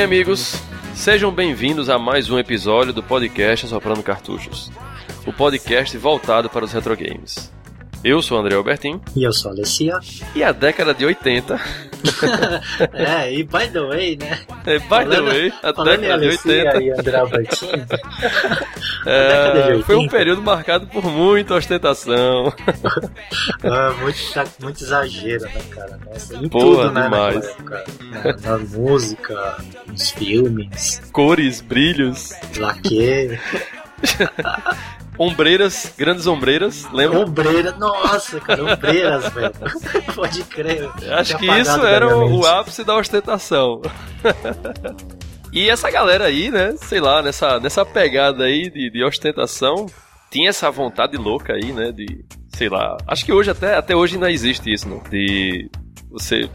bem, amigos. Sejam bem-vindos a mais um episódio do podcast Soprando Cartuchos. O podcast voltado para os retro games. Eu sou o André Albertin. E eu sou a Alessia. E a década de 80. é, e by the way, né? É, by falando, the way, a década de 80. E André é, foi um período marcado por muita ostentação. ah, muito, muito exagero, né, cara? Nossa, em Porra, tudo, né, demais. Época, na, na, música, nos filmes. Cores, brilhos. Laque. Ombreiras, grandes ombreiras, lembra? Ombreiras, nossa, cara, ombreiras, velho. Pode crer. Acho que isso era o, o ápice da ostentação. e essa galera aí, né, sei lá, nessa, nessa pegada aí de, de ostentação, tinha essa vontade louca aí, né, de, sei lá, acho que hoje até, até hoje ainda existe isso, né, de você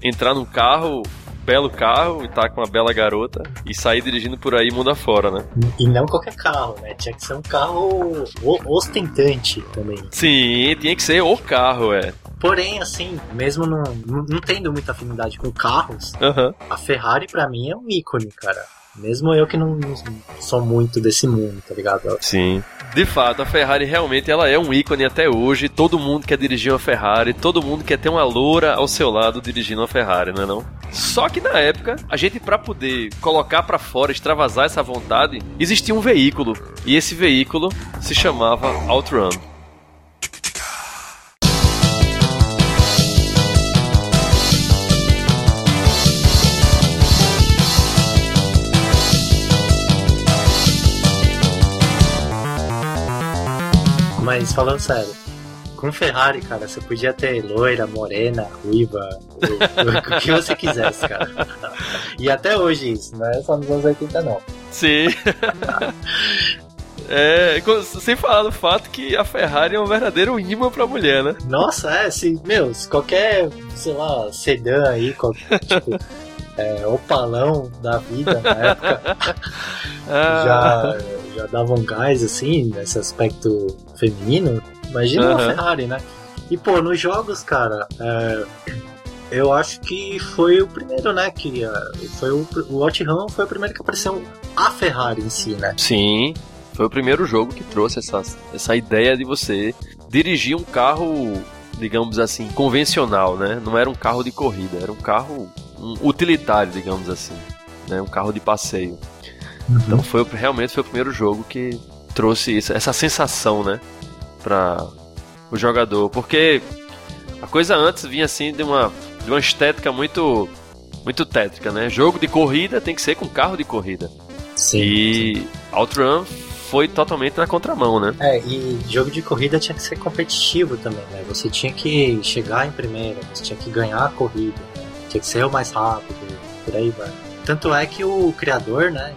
entrar num carro belo carro e tá com uma bela garota e sair dirigindo por aí mundo afora, né? E não qualquer carro, né? Tinha que ser um carro ostentante também. Sim, tinha que ser o carro, é. Porém, assim, mesmo não, não tendo muita afinidade com carros, uhum. a Ferrari para mim é um ícone, cara. Mesmo eu que não, não, sou muito desse mundo, tá ligado? Sim. De fato, a Ferrari realmente ela é um ícone até hoje. Todo mundo quer dirigir uma Ferrari, todo mundo quer ter uma loura ao seu lado dirigindo uma Ferrari, não é não? Só que na época, a gente para poder colocar para fora, extravasar essa vontade, existia um veículo. E esse veículo se chamava Outrun. Mas falando sério, com Ferrari, cara, você podia ter loira, morena, ruiva, o, o, que você quisesse, cara. E até hoje isso, não é só nos anos 80 não. Sim. É, sem falar do fato que a Ferrari é um verdadeiro imã pra mulher, né? Nossa, é, se, meu, se qualquer, sei lá, sedã aí, qualquer, tipo, é, opalão da vida na época, ah. já já davam gás, assim, nesse aspecto feminino, imagina uhum. uma Ferrari, né? E, pô, nos jogos, cara, é, eu acho que foi o primeiro, né? Que uh, foi o, o OutRun foi o primeiro que apareceu a Ferrari em si, né? Sim, foi o primeiro jogo que trouxe essa, essa ideia de você dirigir um carro, digamos assim, convencional, né? Não era um carro de corrida, era um carro um utilitário, digamos assim, né? Um carro de passeio. Uhum. Então foi realmente foi o primeiro jogo que trouxe isso, essa sensação, né, para o jogador, porque a coisa antes vinha assim de uma de uma estética muito muito tétrica, né? Jogo de corrida tem que ser com carro de corrida. Sim. E. Outrun foi totalmente na contramão, né? É, e jogo de corrida tinha que ser competitivo também, né? Você tinha que chegar em primeira, você tinha que ganhar a corrida, né? tinha que ser o mais rápido, por aí vai. Tanto é que o criador, né,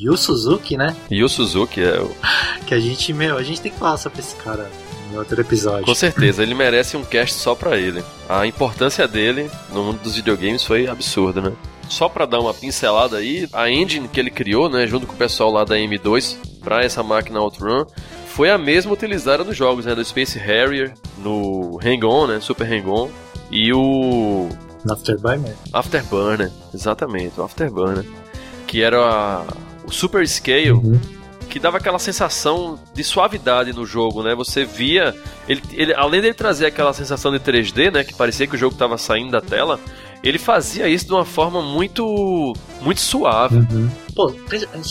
Yu Suzuki, né? Yu Suzuki é o. Que a gente, meu, a gente tem que falar sobre esse cara em outro episódio. Com certeza, ele merece um cast só pra ele. A importância dele no mundo dos videogames foi absurda, né? Só para dar uma pincelada aí, a engine que ele criou, né, junto com o pessoal lá da M2 para essa máquina Outrun, foi a mesma utilizada nos jogos, né, do Space Harrier, no Hang-On, né, Super Hang-On, e o Afterburner. Afterburner, exatamente, o Afterburner, que era a o Super Scale, uhum. que dava aquela sensação de suavidade no jogo, né? Você via. Ele, ele, além dele trazer aquela sensação de 3D, né? Que parecia que o jogo estava saindo da tela. Ele fazia isso de uma forma muito muito suave. Uhum. Pô,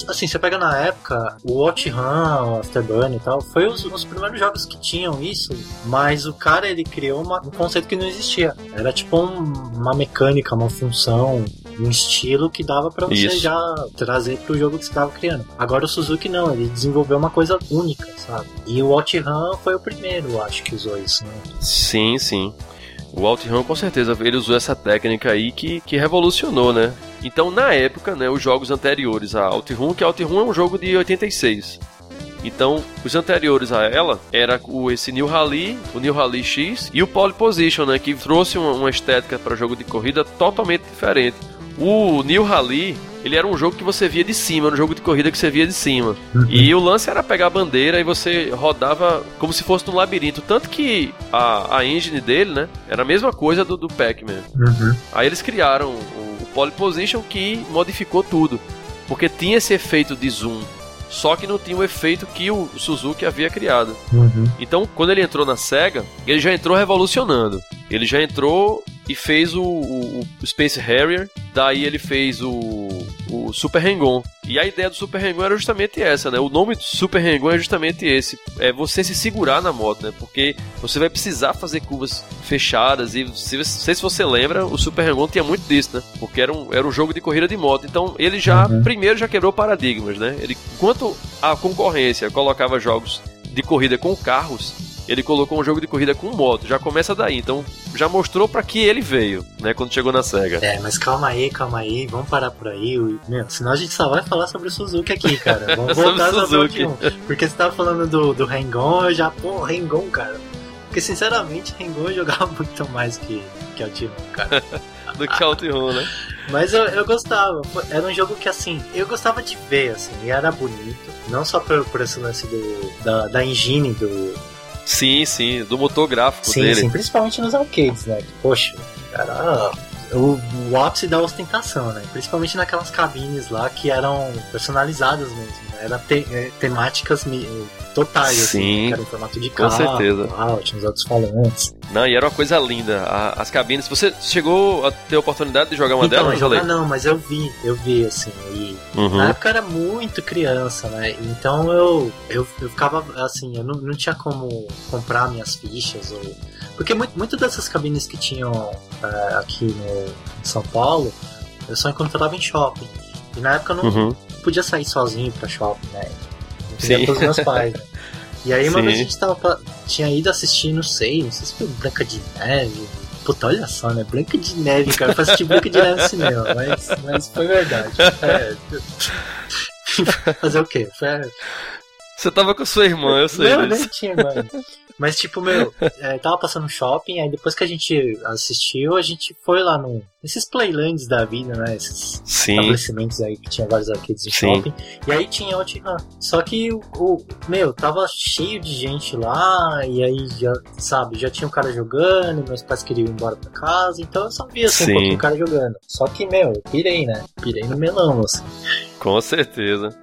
assim, você pega na época, o OutRun, o Afterburn e tal, foi os, os, primeiros jogos que tinham isso, mas o cara, ele criou uma, um conceito que não existia. Era tipo um, uma mecânica, uma função, um estilo que dava para você Isso. já trazer pro jogo que você estava criando. Agora o Suzuki não, ele desenvolveu uma coisa única, sabe? E o OutRun foi o primeiro, acho que usou isso, né? Sim, sim. O OutRun com certeza ele usou essa técnica aí que, que revolucionou, né? Então, na época, né, os jogos anteriores a OutRun, que OutRun é um jogo de 86. Então, os anteriores a ela era o, esse New Rally, o New Rally X e o Pole Position, né, que trouxe uma, uma estética para jogo de corrida totalmente diferente. O New Rally, ele era um jogo que você via de cima, era um jogo de corrida que você via de cima. Uhum. E o lance era pegar a bandeira e você rodava como se fosse num labirinto. Tanto que a, a engine dele, né, era a mesma coisa do, do Pac-Man. Uhum. Aí eles criaram o, o Pole Position que modificou tudo. Porque tinha esse efeito de zoom só que não tinha o efeito que o Suzuki havia criado. Uhum. Então, quando ele entrou na SEGA, ele já entrou revolucionando. Ele já entrou e fez o, o, o Space Harrier, daí ele fez o, o Super Hang-On. E a ideia do Super Hang-On era justamente essa, né? O nome do Super Hang-On é justamente esse, é você se segurar na moto, né? Porque você vai precisar fazer curvas fechadas e se, não sei se você lembra, o Super Hang-On tinha muito disso, né? Porque era um, era um jogo de corrida de moto. Então, ele já uhum. primeiro já quebrou paradigmas, né? Ele enquanto a concorrência colocava jogos de corrida com carros, ele colocou um jogo de corrida com moto. Já começa daí. Então já mostrou para que ele veio, né? Quando chegou na SEGA. É, mas calma aí, calma aí. Vamos parar por aí. Meu, senão a gente só vai falar sobre o Suzuki aqui, cara. Vamos voltar sobre Suzuki. Porque você tava falando do, do Hang-On, eu já, pô, Hang-On, cara. Porque sinceramente, Hang-On jogava muito mais que, que Outrun, cara. do que Outrun, né? Mas eu, eu gostava. Era um jogo que, assim, eu gostava de ver, assim, e era bonito. Não só por, por esse lance do, da, da engine do, Sim, sim, do motor gráfico sim, dele. Sim, principalmente nos arcades, né? Poxa, era o, o ápice da ostentação, né? Principalmente naquelas cabines lá que eram personalizadas mesmo. Né? Era te, é, temáticas totais, assim, Sim, assim, era em formato de carro, com certeza. Uau, tinha os altos falantes. Não, e era uma coisa linda. A, as cabines. Você chegou a ter a oportunidade de jogar uma então, delas? Jogar não, mas eu vi, eu vi, assim. E uhum. Na época eu era muito criança, né? Então eu, eu, eu ficava assim, eu não, não tinha como comprar minhas fichas ou. Porque muito dessas cabines que tinham é, aqui no, em São Paulo, eu só encontrava em shopping. E na época eu não uhum. podia sair sozinho pra shopping, né? Não podia com os meus pais, né? E aí uma Sim. vez a gente tava, tinha ido assistir, não sei, não sei se foi Branca de Neve. Puta, olha só, né? Branca de Neve, cara. Eu fui assistir Branca de Neve no cinema, mas, mas foi verdade. É. Fazer o quê? Foi... Você tava com sua irmã, eu sei. Não, nem tinha irmã. Mas, tipo, meu, é, tava passando shopping, aí depois que a gente assistiu, a gente foi lá no. Esses playlands da vida, né? Esses Sim. estabelecimentos aí que tinha vários arcades de shopping. E aí tinha Outrun. Só que o, o, Meu, tava cheio de gente lá, e aí já, sabe, já tinha um cara jogando, meus pais queriam ir embora pra casa, então eu só via assim, Sim. um pouquinho o cara jogando. Só que, meu, eu pirei, né? Pirei no melão, assim. Com certeza.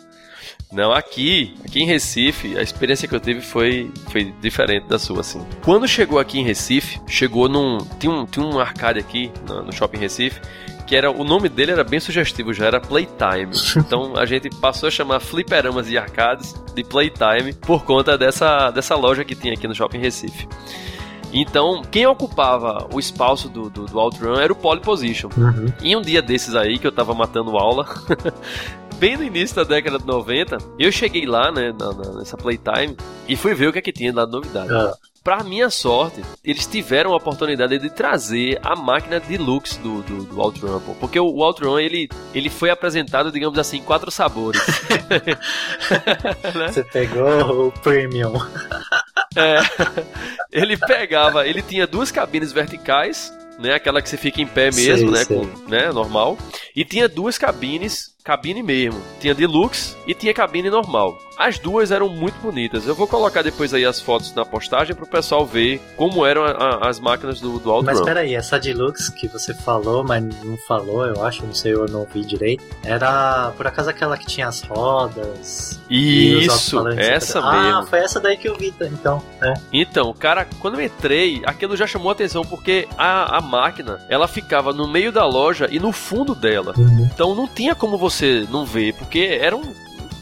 Não, aqui, aqui em Recife, a experiência que eu tive foi, foi diferente da sua, assim. Quando chegou aqui em Recife, chegou num. Tinha um, tinha um arcade aqui no, no shopping Recife, que era o nome dele era bem sugestivo, já era Playtime. Então a gente passou a chamar fliperamas e arcades de Playtime por conta dessa, dessa loja que tinha aqui no Shopping Recife. Então, quem ocupava o espaço do, do, do Outrun era o Pole Position. Uhum. E um dia desses aí, que eu tava matando aula, bem no início da década de 90, eu cheguei lá, né, na, na, nessa Playtime, e fui ver o que é que tinha lá de novidade. Ah. Pra minha sorte, eles tiveram a oportunidade de trazer a máquina deluxe do, do, do Outrun, pô. Porque o, Outrun, ele, ele foi apresentado, digamos assim, em quatro sabores. né? Você pegou o Premium. é, ele pegava, ele tinha duas cabines verticais, né? Aquela que você fica em pé mesmo, né? Com, né? Normal. E tinha duas cabines cabine mesmo. Tinha deluxe e tinha cabine normal. As duas eram muito bonitas. Eu vou colocar depois aí as fotos na postagem pro pessoal ver como eram a, a, as máquinas do, do Outrun. Mas peraí, essa deluxe que você falou, mas não falou, eu acho, não sei, eu não vi direito. Era por acaso aquela que tinha as rodas. Isso, essa ah, mesmo. Ah, foi essa daí que eu vi, então. É. Então, cara, quando eu entrei, aquilo já chamou a atenção porque a, a máquina ela ficava no meio da loja e no fundo dela. Uhum. Então não tinha como você você não vê, porque era um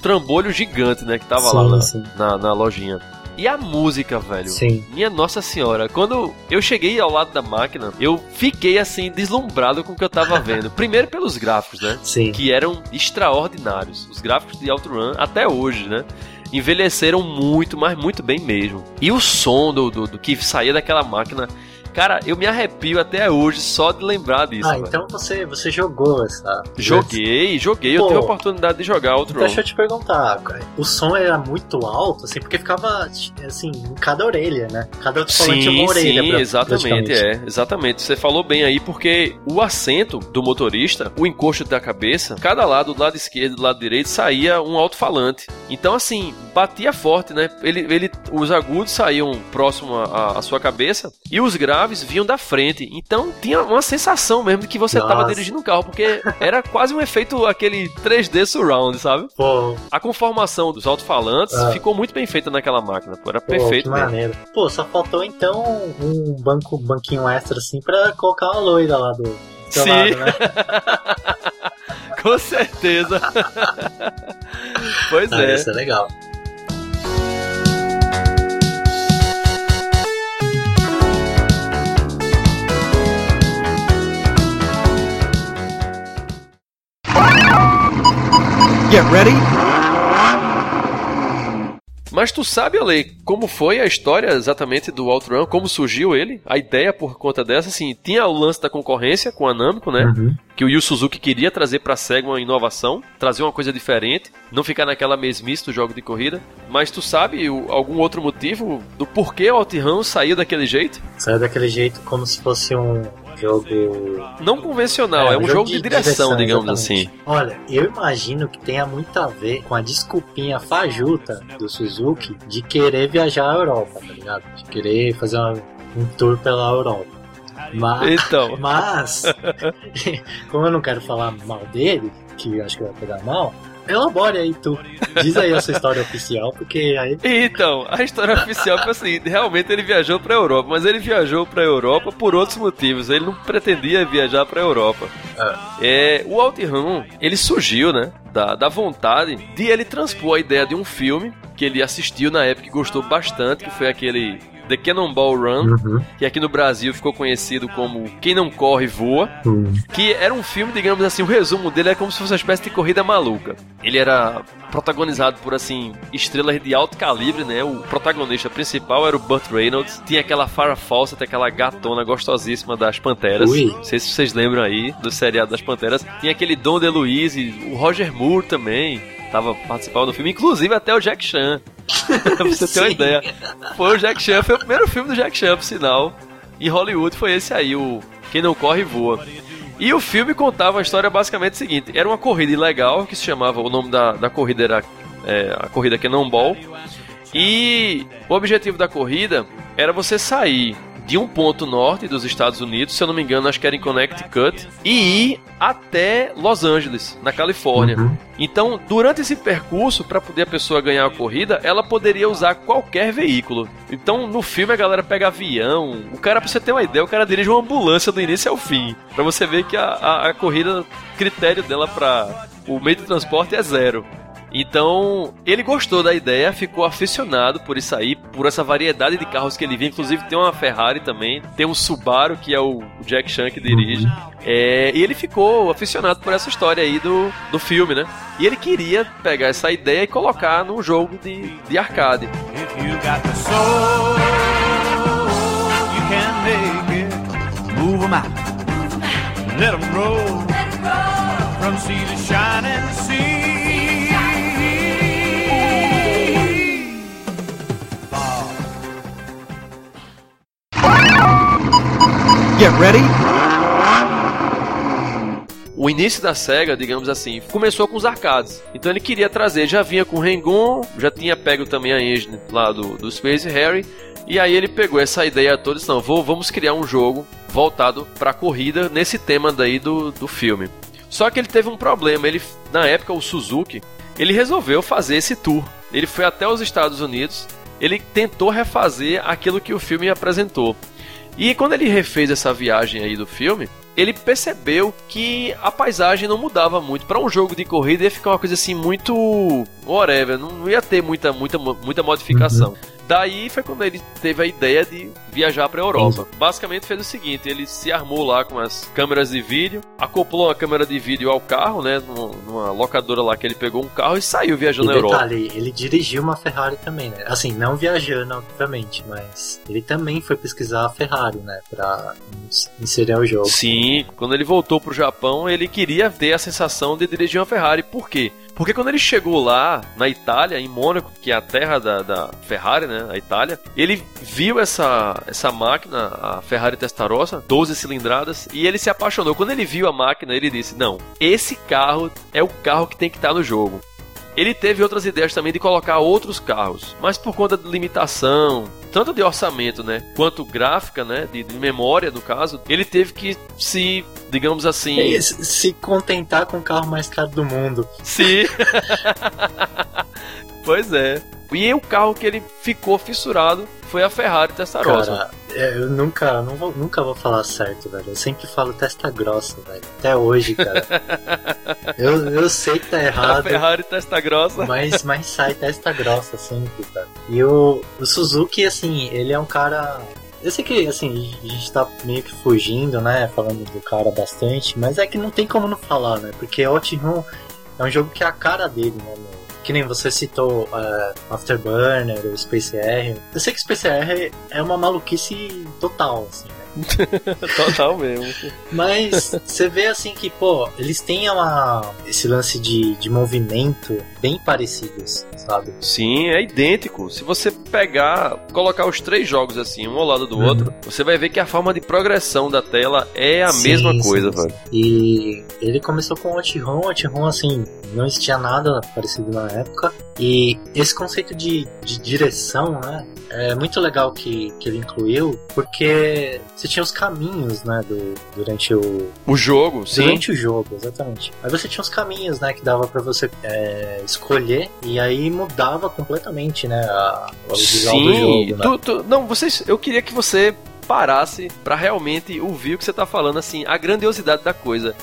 trambolho gigante, né, que tava sim, lá na, na, na, lojinha. E a música, velho. Sim. Minha Nossa Senhora. Quando eu cheguei ao lado da máquina, eu fiquei assim, deslumbrado com o que eu tava vendo. Primeiro pelos gráficos, né? Sim. Que eram extraordinários. Os gráficos de Outrun, até hoje, né? Envelheceram muito, mas muito bem mesmo. E o som do, do, do que saía daquela máquina Cara, eu me arrepio até hoje só de lembrar disso. Ah, velho. então você, você jogou essa. Joguei, joguei. Pô, eu tive a oportunidade de jogar outro Então deixa eu te perguntar, cara. O som era muito alto, assim, porque ficava, assim, em cada orelha, né? Cada alto-falante tinha Sim, uma orelha. sim, pra- exatamente, é, exatamente. Você falou bem aí, porque o assento do motorista, o encosto da cabeça, cada lado, do lado esquerdo e do lado direito, saía um alto-falante. Então, assim, batia forte, né? Ele, ele, os agudos saíam próximo à, à sua cabeça e os graves vinham da frente. Então, tinha uma sensação mesmo de que você estava dirigindo um carro, porque era quase um efeito aquele 3D surround, sabe? Pô, A conformação dos alto-falantes Ah. ficou muito bem feita naquela máquina, pô, era pô, perfeito que mesmo. maneiro. Pô, só faltou então um banco, banquinho extra, assim, pra colocar uma loira lá do. Sim. lado, né? Com certeza. pois Ah, é. Isso é legal. Get ready. Mas tu sabe, Ale, como foi a história exatamente do Outrun? Como surgiu ele? A ideia por conta dessa, assim, tinha o lance da concorrência com a Namco, né? Uhum. Que o Yu Suzuki queria trazer pra SEGA uma inovação, trazer uma coisa diferente, não ficar naquela mesmice do jogo de corrida. Mas tu sabe o- algum outro motivo do porquê o Outrun saiu daquele jeito? Saiu daquele jeito como se fosse um jogo. Não convencional, é, um jogo, de, direção, digamos assim. exatamente. Olha, eu imagino que tenha muito a ver com a desculpinha fajuta do Suzuki de querer viajar à Europa, tá ligado? De querer fazer uma- um tour pela Europa. Mas, Então, mas como eu não quero falar mal dele, que eu acho que vai pegar mal, elabore aí tu. Diz aí a sua história oficial, porque aí. Então, a história oficial foi a seguinte: realmente ele viajou pra Europa, mas ele viajou pra Europa por outros motivos. Ele não pretendia viajar pra Europa. É, o Outrun, ele surgiu, né, da, da vontade de ele transpor a ideia de um filme que ele assistiu na época e gostou bastante, que foi aquele The Cannonball Run, Uhum. que aqui no Brasil ficou conhecido como Quem Não Corre Voa que era um filme, digamos assim, o resumo dele é como se fosse uma espécie de corrida maluca. Ele era protagonizado por, assim, estrelas de alto calibre, né? O protagonista principal era o Burt Reynolds. Tinha aquela Farrah Fawcett, aquela gatona gostosíssima das Panteras. Ui. Não sei se vocês lembram aí do seriado das Panteras. Tinha aquele Dom DeLuise, o Roger Moore também tava participando do filme, inclusive até o Jack Chan. pra você ter uma ideia. Foi o Jack Chan, foi o primeiro filme do Jack Chan, por sinal. Em Hollywood foi esse aí, o Quem Não Corre Voa. E o filme contava a história basicamente seguinte: era uma corrida ilegal que se chamava, o nome da, da corrida era é, a corrida Cannonball. E o objetivo da corrida era você sair de um ponto norte dos Estados Unidos, se eu não me engano, acho que era em Connecticut, e ir até Los Angeles, na Califórnia. Uhum. Então, durante esse percurso, para poder a pessoa ganhar a corrida, ela poderia usar qualquer veículo. Então, no filme a galera pega avião. O cara, pra você ter uma ideia, o cara dirige uma ambulância do início ao fim. Pra você ver que a, a, a corrida, critério dela para o meio de transporte é zero. Então, ele gostou da ideia, ficou aficionado por isso aí, por essa variedade de carros que ele via. Inclusive, tem uma Ferrari também, tem um Subaru, que é o Jack Chan que dirige. É, e ele ficou aficionado por essa história aí do, do filme, né? E ele queria pegar essa ideia e colocar num jogo de, de arcade. If Get ready. O início da SEGA, digamos assim, começou com os arcades. Então ele queria trazer, já vinha com o Rengon, já tinha pego também a engine lá do, do Space Harry. E aí ele pegou essa ideia toda e disse, não, vou, vamos criar um jogo voltado para corrida nesse tema daí do, do filme. Só que ele teve um problema, ele na época o Suzuki, ele resolveu fazer esse tour. Ele foi até os Estados Unidos, ele tentou refazer aquilo que o filme apresentou. E quando ele refez essa viagem aí do filme, ele percebeu que a paisagem não mudava muito. Para um jogo de corrida ia ficar uma coisa assim muito whatever, não ia ter muita muita muita modificação. Daí foi quando ele teve a ideia de viajar para Europa. Basicamente fez o seguinte: ele se armou lá com as câmeras de vídeo, acoplou a câmera de vídeo ao carro, né? Numa locadora lá que ele pegou um carro e saiu viajando e na detalhe, Europa. ele dirigiu uma Ferrari também, né? Assim, não viajando, obviamente, mas ele também foi pesquisar a Ferrari, né? Pra inserir o jogo. Sim, quando ele voltou pro Japão, ele queria ter a sensação de dirigir uma Ferrari. Por quê? Porque quando ele chegou lá, na Itália, em Mônaco, que é a terra da, da Ferrari, né? A Itália, ele viu essa, essa máquina, a Ferrari Testarossa, 12 cilindradas, e ele se apaixonou. Quando ele viu a máquina, ele disse: Não, esse carro é o carro que tem que estar no jogo. Ele teve outras ideias também de colocar outros carros, mas por conta de limitação, tanto de orçamento, né, quanto gráfica, né, de, de memória no caso, ele teve que se, digamos assim, é, se contentar com o carro mais caro do mundo. Sim. pois é. E o carro que ele ficou fissurado foi a Ferrari Testarossa. Cara, é, eu nunca, não vou, nunca vou falar certo, velho. Eu sempre falo testa grossa, velho. Até hoje, cara. eu, eu sei que tá errado. A Ferrari testa grossa. Mas, mas sai testa grossa sempre, cara. E o, o Suzuki, assim, ele é um cara eu sei que, assim, a gente tá meio que fugindo, né? Falando do cara bastante, mas é que não tem como não falar, né? Porque Outrun é um jogo que é a cara dele, né? Que nem você citou uh, Afterburner, o Space R. Eu sei que Space R é uma maluquice total, assim? Total mesmo. Mas você vê assim que, pô, eles têm uma, esse lance de, de movimento bem parecidos, sabe? Sim, é idêntico. Se você pegar, colocar os três jogos assim, um ao lado do uhum. outro, você vai ver que a forma de progressão da tela é a sim, mesma coisa, sim, velho. E ele começou com o Outrun, Outrun assim, não existia nada parecido na época. E esse conceito de, de direção, né? É muito legal que, que ele incluiu, porque você tinha os caminhos, né, do, durante o... O jogo, sim. Durante o jogo, exatamente. Aí você tinha os caminhos, né, que dava para você é, escolher, e aí mudava completamente, né, a, o visual sim. do jogo, né? Tu, tu, não, vocês, eu queria que você parasse para realmente ouvir o que você tá falando, assim, a grandiosidade da coisa.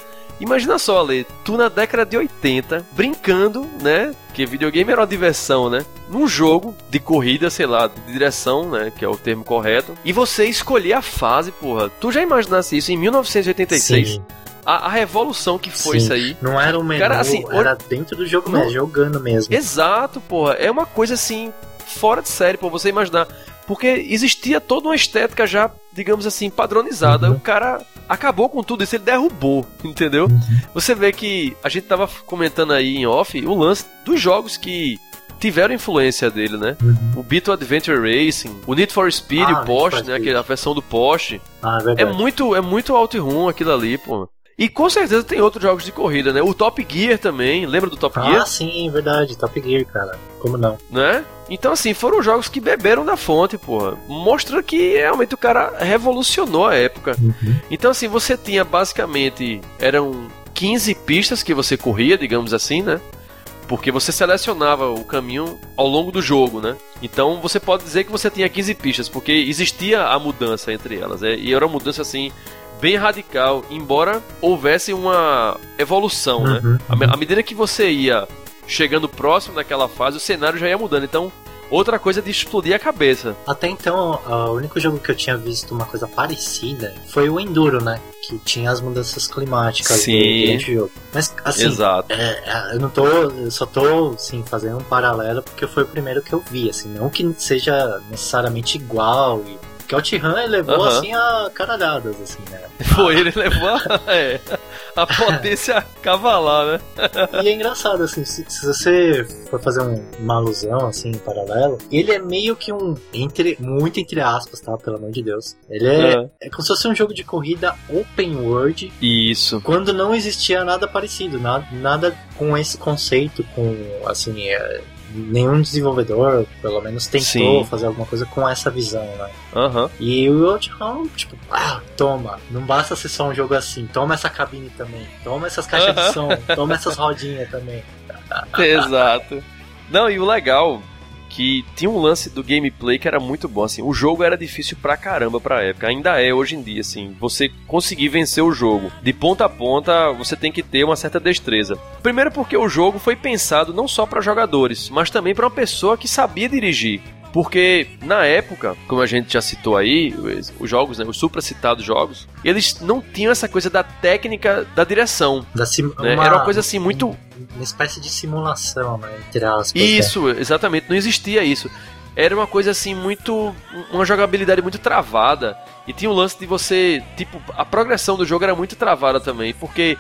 Imagina só, Ale, tu na década de 80, brincando, né? Que videogame era uma diversão, né? Num jogo de corrida, sei lá, de direção, né? Que é o termo correto. E você escolher a fase, porra. Tu já imaginasse isso em 1986? Sim. A, a, revolução que foi Sim, isso aí. Não era um menu, Cara, assim, era dentro do jogo mesmo, jogando mesmo. Exato, porra. É uma coisa assim, fora de série, por você imaginar. Porque existia toda uma estética já, digamos assim, padronizada. Uhum. O cara acabou com tudo isso, ele derrubou, entendeu? Uhum. Você vê que a gente tava comentando aí em off o lance dos jogos que tiveram influência dele, né? Uhum. O Beetle Adventure Racing, o Need for Speed, ah, o Porsche, né? Aquela versão do Porsche. Ah, é, é muito, é muito OutRun aquilo ali, pô. E com certeza tem outros jogos de corrida, né? O Top Gear também, lembra do Top ah, Gear? Ah, sim, verdade, Top Gear, cara. Como não? Né? Então, assim, foram jogos que beberam da fonte, porra. Mostra que realmente o cara revolucionou a época. Uhum. Então, assim, você tinha basicamente. Eram 15 pistas que você corria, digamos assim, né? Porque você selecionava o caminho ao longo do jogo, né? Então você pode dizer que você tinha 15 pistas, porque existia a mudança entre elas. É, e era uma mudança assim bem radical, embora houvesse uma evolução, né? uhum. né? À medida que você ia chegando próximo daquela fase, o cenário já ia mudando. Então, outra coisa de explodir a cabeça. Até então, o único jogo que eu tinha visto uma coisa parecida foi o Enduro, né? Que tinha as mudanças climáticas Sim. durante o jogo. Mas, assim, Exato. É, é, eu não tô. Eu só tô, sim, fazendo um paralelo porque foi o primeiro que eu vi, assim. Não que seja necessariamente igual e porque o ele levou uhum. assim a caralhadas, assim, né? Foi, ele levou a, é, a potência cavalar, né? e é engraçado, assim, se, se, você for fazer um, uma alusão, assim, em paralelo, ele é meio que um, entre, muito entre aspas, tá? Pelo amor de Deus. Ele é, uhum. é como se fosse um jogo de corrida open world. Isso. Quando não existia nada parecido, nada, nada com esse conceito, com, assim, é, nenhum desenvolvedor, pelo menos, tentou Sim. fazer alguma coisa com essa visão, né? Uhum. E o Outrun, tipo, ah, toma, não basta ser só um jogo assim, toma essa cabine também, toma essas caixas uhum. de som, toma essas rodinhas também. Exato. Não, e o legal que tinha um lance do gameplay que era muito bom, assim, o jogo era difícil pra caramba pra época, ainda é hoje em dia, assim, você conseguir vencer o jogo de ponta a ponta, você tem que ter uma certa destreza. Primeiro porque o jogo foi pensado não só para jogadores, mas também para uma pessoa que sabia dirigir. Porque na época, como a gente já citou aí, os jogos, né, os supracitados jogos, eles não tinham essa coisa da técnica da direção. Da sim, né? uma, Era uma coisa assim muito. Uma espécie de simulação, né? Entre aspas. né? Isso, exatamente. Não existia isso. Era uma coisa assim muito. Uma jogabilidade muito travada. E tinha o lance de você. Tipo, a progressão do jogo era muito travada também. Porque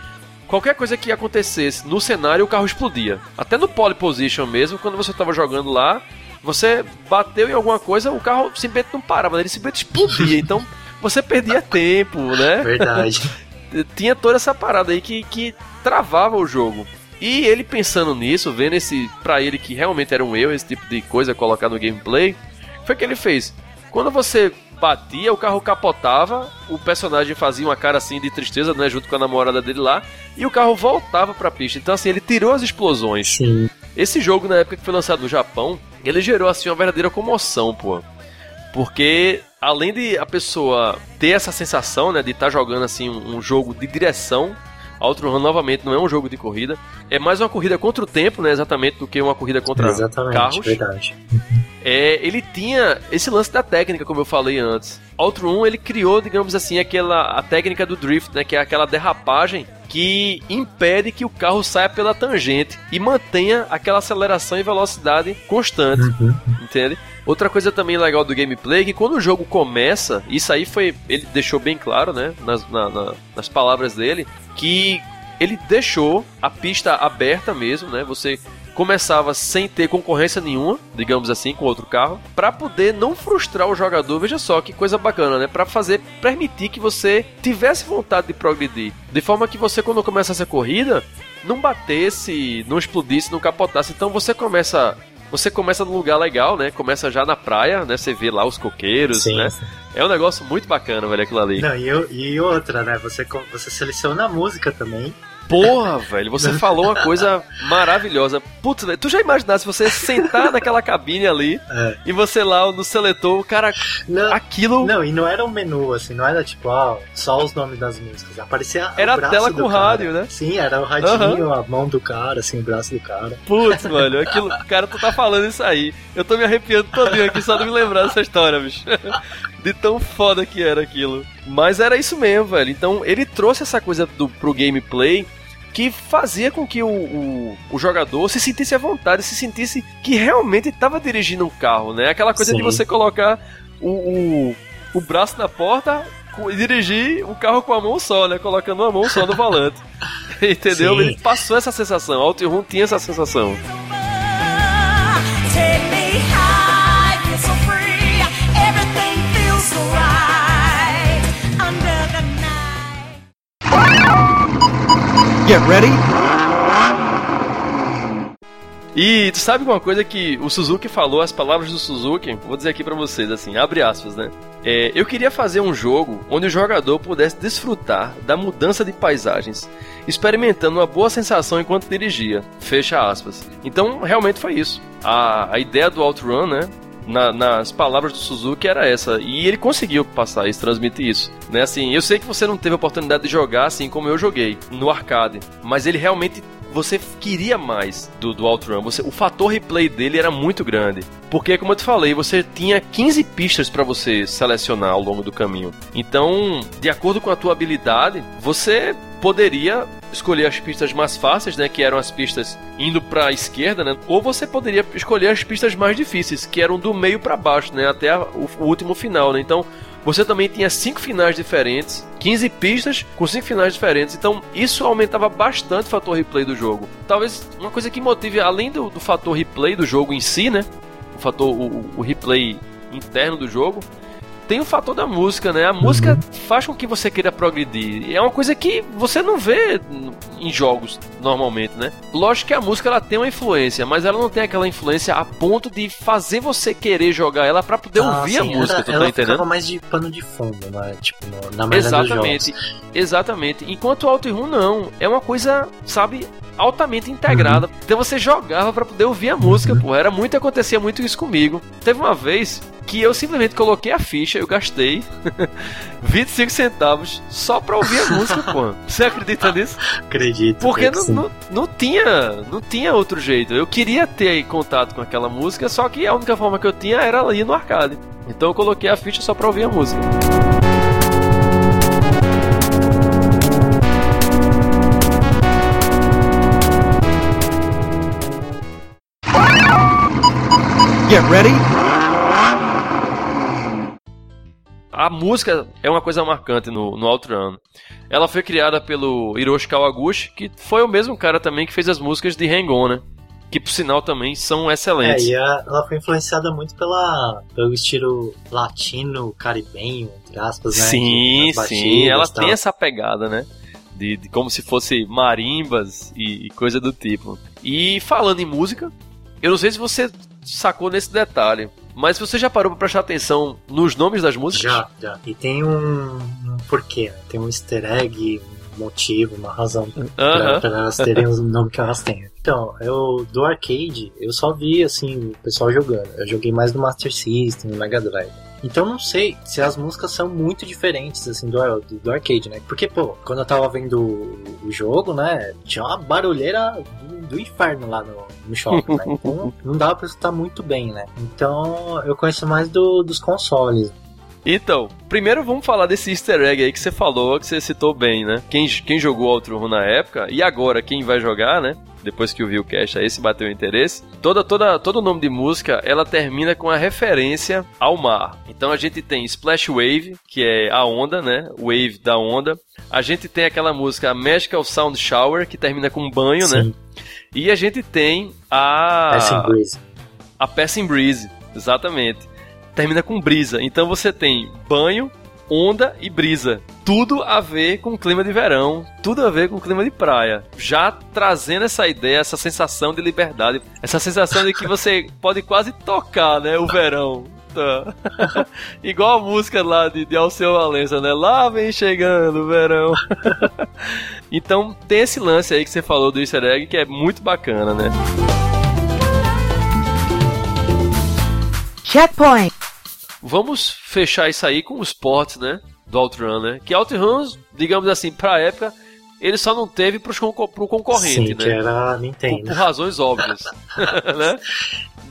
qualquer coisa que acontecesse no cenário, o carro explodia. Até no pole position mesmo, quando você estava jogando lá, você bateu em alguma coisa, o carro simplesmente não parava, ele simplesmente explodia. Então você perdia tempo, né? Verdade. Tinha toda essa parada aí que, que travava o jogo. E ele pensando nisso, vendo esse pra ele que realmente era um erro, esse tipo de coisa colocar no gameplay, foi o que ele fez. Quando você batia, o carro capotava, o personagem fazia uma cara assim de tristeza, né, junto com a namorada dele lá, e o carro voltava pra pista. Então assim, ele tirou as explosões. Sim. Esse jogo na época que foi lançado no Japão, ele gerou assim uma verdadeira comoção, pô. Porque além de a pessoa ter essa sensação, né, de estar tá jogando assim um, um jogo de direção, Outrun novamente não é um jogo de corrida, é mais uma corrida contra o tempo, né, exatamente, do que uma corrida contra Exatamente, carros. verdade. É, ele tinha esse lance da técnica, como eu falei antes. Outrun, ele criou, digamos assim, aquela a técnica do drift, né, que é aquela derrapagem que impede que o carro saia pela tangente e mantenha aquela aceleração e velocidade constante, Uhum. entende? Outra coisa também legal do gameplay é que quando o jogo começa, isso aí foi. Ele deixou bem claro, né? Nas, na- na- nas palavras dele, que ele deixou a pista aberta mesmo, né? Você começava sem ter concorrência nenhuma, digamos assim, com outro carro, para poder não frustrar o jogador. Veja só que coisa bacana, né? Para fazer permitir que você tivesse vontade de progredir, de forma que você quando começasse a corrida não batesse, não explodisse, não capotasse. Então você começa você começa num lugar legal, né? Começa já na praia, né? Você vê lá os coqueiros, Sim. né? É um negócio muito bacana, velho, aquilo ali. Não, e, eu- e outra, né? Você, você seleciona a música também. Porra, velho, você falou uma coisa maravilhosa. Putz, velho, tu já imaginasse você sentar naquela cabine ali É. e você lá no seletor, o cara, Não, aquilo não, e não era um menu, assim, não era tipo, ah, só os nomes das músicas. Aparecia Era o a tela do com cara. rádio, né? Sim, era o radinho, a mão do cara, assim, o braço do cara. Putz, velho, aquilo, cara, tu tá falando isso aí. Eu tô me arrepiando todinho aqui só de me lembrar dessa história, bicho. De tão foda que era aquilo. Mas era isso mesmo, velho. Então ele trouxe essa coisa do, pro gameplay que fazia com que o, o, o jogador se sentisse à vontade, se sentisse que realmente estava dirigindo um carro, né? Aquela coisa de Sim. você colocar o, o, o braço na porta e dirigir o carro com a mão só, né? Colocando uma mão só no volante. Entendeu? Sim. Ele passou essa sensação. Outrun tinha essa sensação. Get ready. E tu sabe uma coisa que o Suzuki falou, as palavras do Suzuki, vou dizer aqui pra vocês, assim, abre aspas, né? É, eu queria fazer um jogo onde o jogador pudesse desfrutar da mudança de paisagens, experimentando uma boa sensação enquanto dirigia. Fecha aspas. Então, realmente foi isso. A, a ideia do Outrun, né? Na- nas palavras do Suzuki era essa. E ele conseguiu passar isso, transmitir isso. Né? Assim, eu sei que você não teve a oportunidade de jogar assim como eu joguei, no arcade. Mas ele realmente. Você queria mais do, do Outrun. Você, o fator replay dele era muito grande. Porque, como eu te falei, você tinha 15 pistas para você selecionar ao longo do caminho. Então, de acordo com a tua habilidade, você poderia escolher as pistas mais fáceis, né, que eram as pistas indo para a esquerda, né, ou você poderia escolher as pistas mais difíceis, que eram do meio para baixo, né, até a- o, o último final, né. Então, você também tinha cinco finais diferentes, 15 pistas com cinco finais diferentes. Então, isso aumentava bastante o fator replay do jogo. Talvez uma coisa que motive, além do, do fator replay do jogo em si, né, o fator o, o- replay interno do jogo, tem o fator da música, né? A música faz com que você queira progredir. E É uma coisa que você não vê em jogos normalmente, né? Lógico que a música ela tem uma influência, mas ela não tem aquela influência a ponto de fazer você querer jogar ela pra poder Ah, ouvir a sim, música, ela, tu ela tá entendendo? ficava mais de pano de fundo, né? Tipo, na maioria dos Exatamente, jogos. exatamente. Enquanto o Outrun não, é uma coisa, sabe, altamente integrada. Uhum. Então você jogava pra poder ouvir a música, pô. Era muito, acontecia muito isso comigo. Teve uma vez que eu simplesmente coloquei a ficha, eu gastei 25 centavos só pra ouvir a música, pô. Você acredita nisso? Acredito. Porque que não, não, não tinha não tinha outro jeito. Eu queria ter contato com aquela música, só que a única forma que eu tinha era ir no arcade. Então eu coloquei a ficha só pra ouvir a música. Get ready. A música é uma coisa marcante no, no Outrun. Ela foi criada pelo Hiroshi Kawaguchi, que foi o mesmo cara também que fez as músicas de Hang On, né? Que por sinal também são É, excelentes. e a- ela foi influenciada muito pela, pelo estilo latino, caribenho, entre aspas, né? Sim, sim, ela tem essa pegada, né? De, de como se fosse marimbas e, e coisa do tipo. E falando em música, eu não sei se você sacou nesse detalhe, mas você já parou pra prestar atenção nos nomes das músicas? Já, já. E tem um, um porquê, né? Tem um easter egg, um motivo, uma razão pra, Aham. pra elas terem o nome que elas têm. Então, eu do arcade, eu só vi assim o pessoal jogando. Eu joguei mais no Master System, no Mega Drive. Então não sei se as músicas são muito diferentes assim do, do, do arcade, né? Porque, pô, quando eu tava vendo o, o jogo, né, tinha uma barulheira do, do inferno lá no, no shopping, né? Então não dava pra escutar muito bem, né? Então eu conheço mais do, dos consoles. Então, primeiro vamos falar desse easter egg aí que você falou, que você citou bem, né? Quem, quem jogou Outrun na época, e agora quem vai jogar, né? Depois que ouviu o cast aí, se bateu interesse. Toda, toda, todo nome de música, ela termina com a referência ao mar. Então a gente tem Splash Wave, que é a onda, né? Wave da onda. A gente tem aquela música Magical Sound Shower, que termina com banho, né? Sim, E a gente tem a... Passing Breeze. A Passing Breeze, exatamente. Termina com brisa. Então você tem banho, onda e brisa. Tudo a ver com o clima de verão, tudo a ver com o clima de praia. Já trazendo essa ideia, essa sensação de liberdade, essa sensação de que você pode quase tocar, né, o verão. Tá. Igual a música lá de, de Alceu Valença, né? Lá vem chegando o verão. então tem esse lance aí que você falou do easter egg que é muito bacana, né? Checkpoint. Vamos fechar isso aí com os ports, né? Do Outrun, né? Que Outrun, digamos assim, pra época, ele só não teve pros concor pro concorrente, Sim, né? que era a Por, Nintendo. por razões óbvias, né?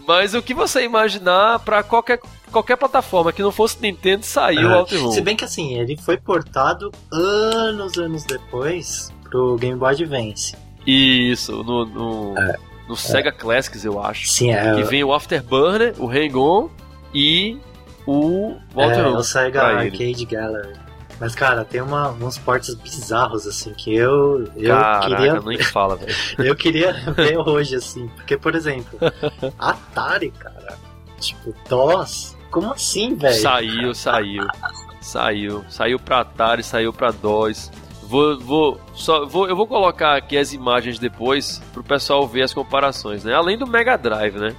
Mas o que você imaginar pra qualquer, qualquer plataforma que não fosse Nintendo, saiu o É, Outrun. Se bem que assim, ele foi portado anos, anos depois pro Game Boy Advance. Isso, no, no, É. no Sega Classics, eu acho. Sim, é, Que vem o Afterburner, o Hang-On e o é, Outrun. o Sega. Arcade Gallery. Mas, cara, tem uma, uns portes bizarros, assim, que eu, eu Caraca, queria nem fala, velho. eu queria ver hoje, assim. Porque, por exemplo, Atari, cara, tipo, DOS, como assim, velho? Saiu, saiu. Saiu. Saiu pra Atari, saiu pra DOS. Vou, vou, só, vou, eu vou colocar aqui as imagens depois pro pessoal ver as comparações, né? Além do Mega Drive, né?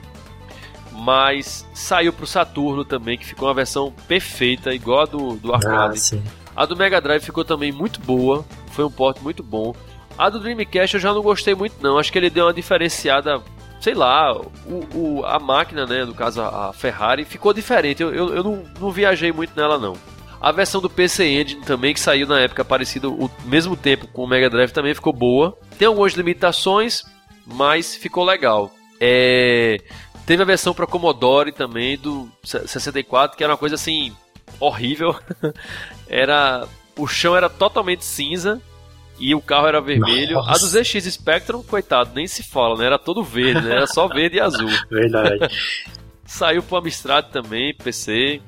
Mas saiu pro Saturno também, que ficou uma versão perfeita, igual a do, do Ah, arcade. sim. A do Mega Drive ficou também muito boa, foi um porte muito bom. A do Dreamcast eu já não gostei muito não, acho que ele deu uma diferenciada, sei lá, o, o- a máquina, né, no caso a, a Ferrari, ficou diferente, eu, eu, eu não, não viajei muito nela não. A versão do PC Engine também, que saiu na época parecida, o mesmo tempo com o Mega Drive, também ficou boa. Tem algumas limitações, mas ficou legal. É... Teve a versão para Commodore também, do 64, que era uma coisa assim, horrível. era o chão era totalmente cinza e o carro era vermelho. A Nossa. do ZX Spectrum, coitado, nem se fala, né? Era todo verde, né? Era só verde e azul. Verdade. Saiu pro Amstrad também, PC.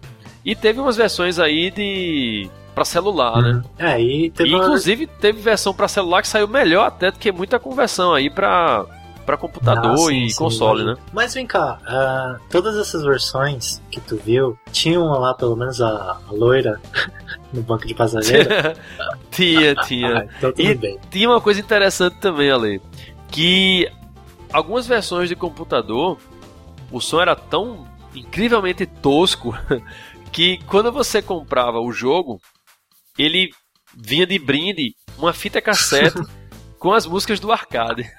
E teve umas versões aí de para celular, né? É, e teve E, uma- inclusive teve versão para celular que saiu melhor até do que muita conversão aí para para computador Ah, sim, e sim, console, né? Mas vem cá, ah, todas essas versões que tu viu, tinham lá pelo menos a, a loira no banco de passageiro? tinha, tinha. Ah, então tudo E- bem. Tinha uma coisa interessante também, Ale, que algumas versões de computador, o som era tão incrivelmente tosco que quando você comprava o jogo, ele vinha de brinde uma fita cassete com as músicas do arcade.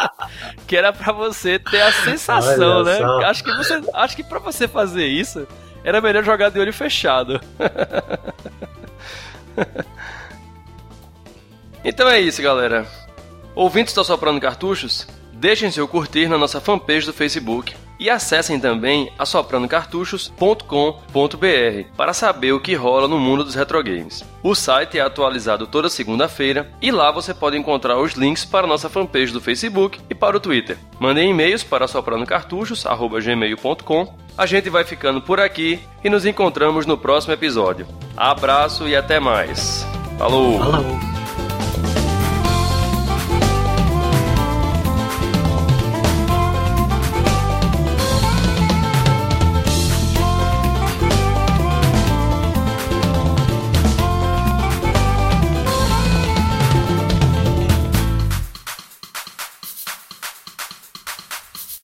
que era pra você ter a sensação, Olha né? só. Acho que você, acho que para você fazer isso, era melhor jogar de olho fechado. então é isso, galera. Ouvintes está soprando cartuchos? Deixem seu curtir na nossa fanpage do Facebook e acessem também assopranocartuchos.com.br para saber o que rola no mundo dos retrogames. O site é atualizado toda segunda-feira e lá você pode encontrar os links para a nossa fanpage do Facebook e para o Twitter. Mandem e-mails para assopranocartuchos.gmail.com A gente vai ficando por aqui e nos encontramos no próximo episódio. Abraço e até mais. Falou! Falou.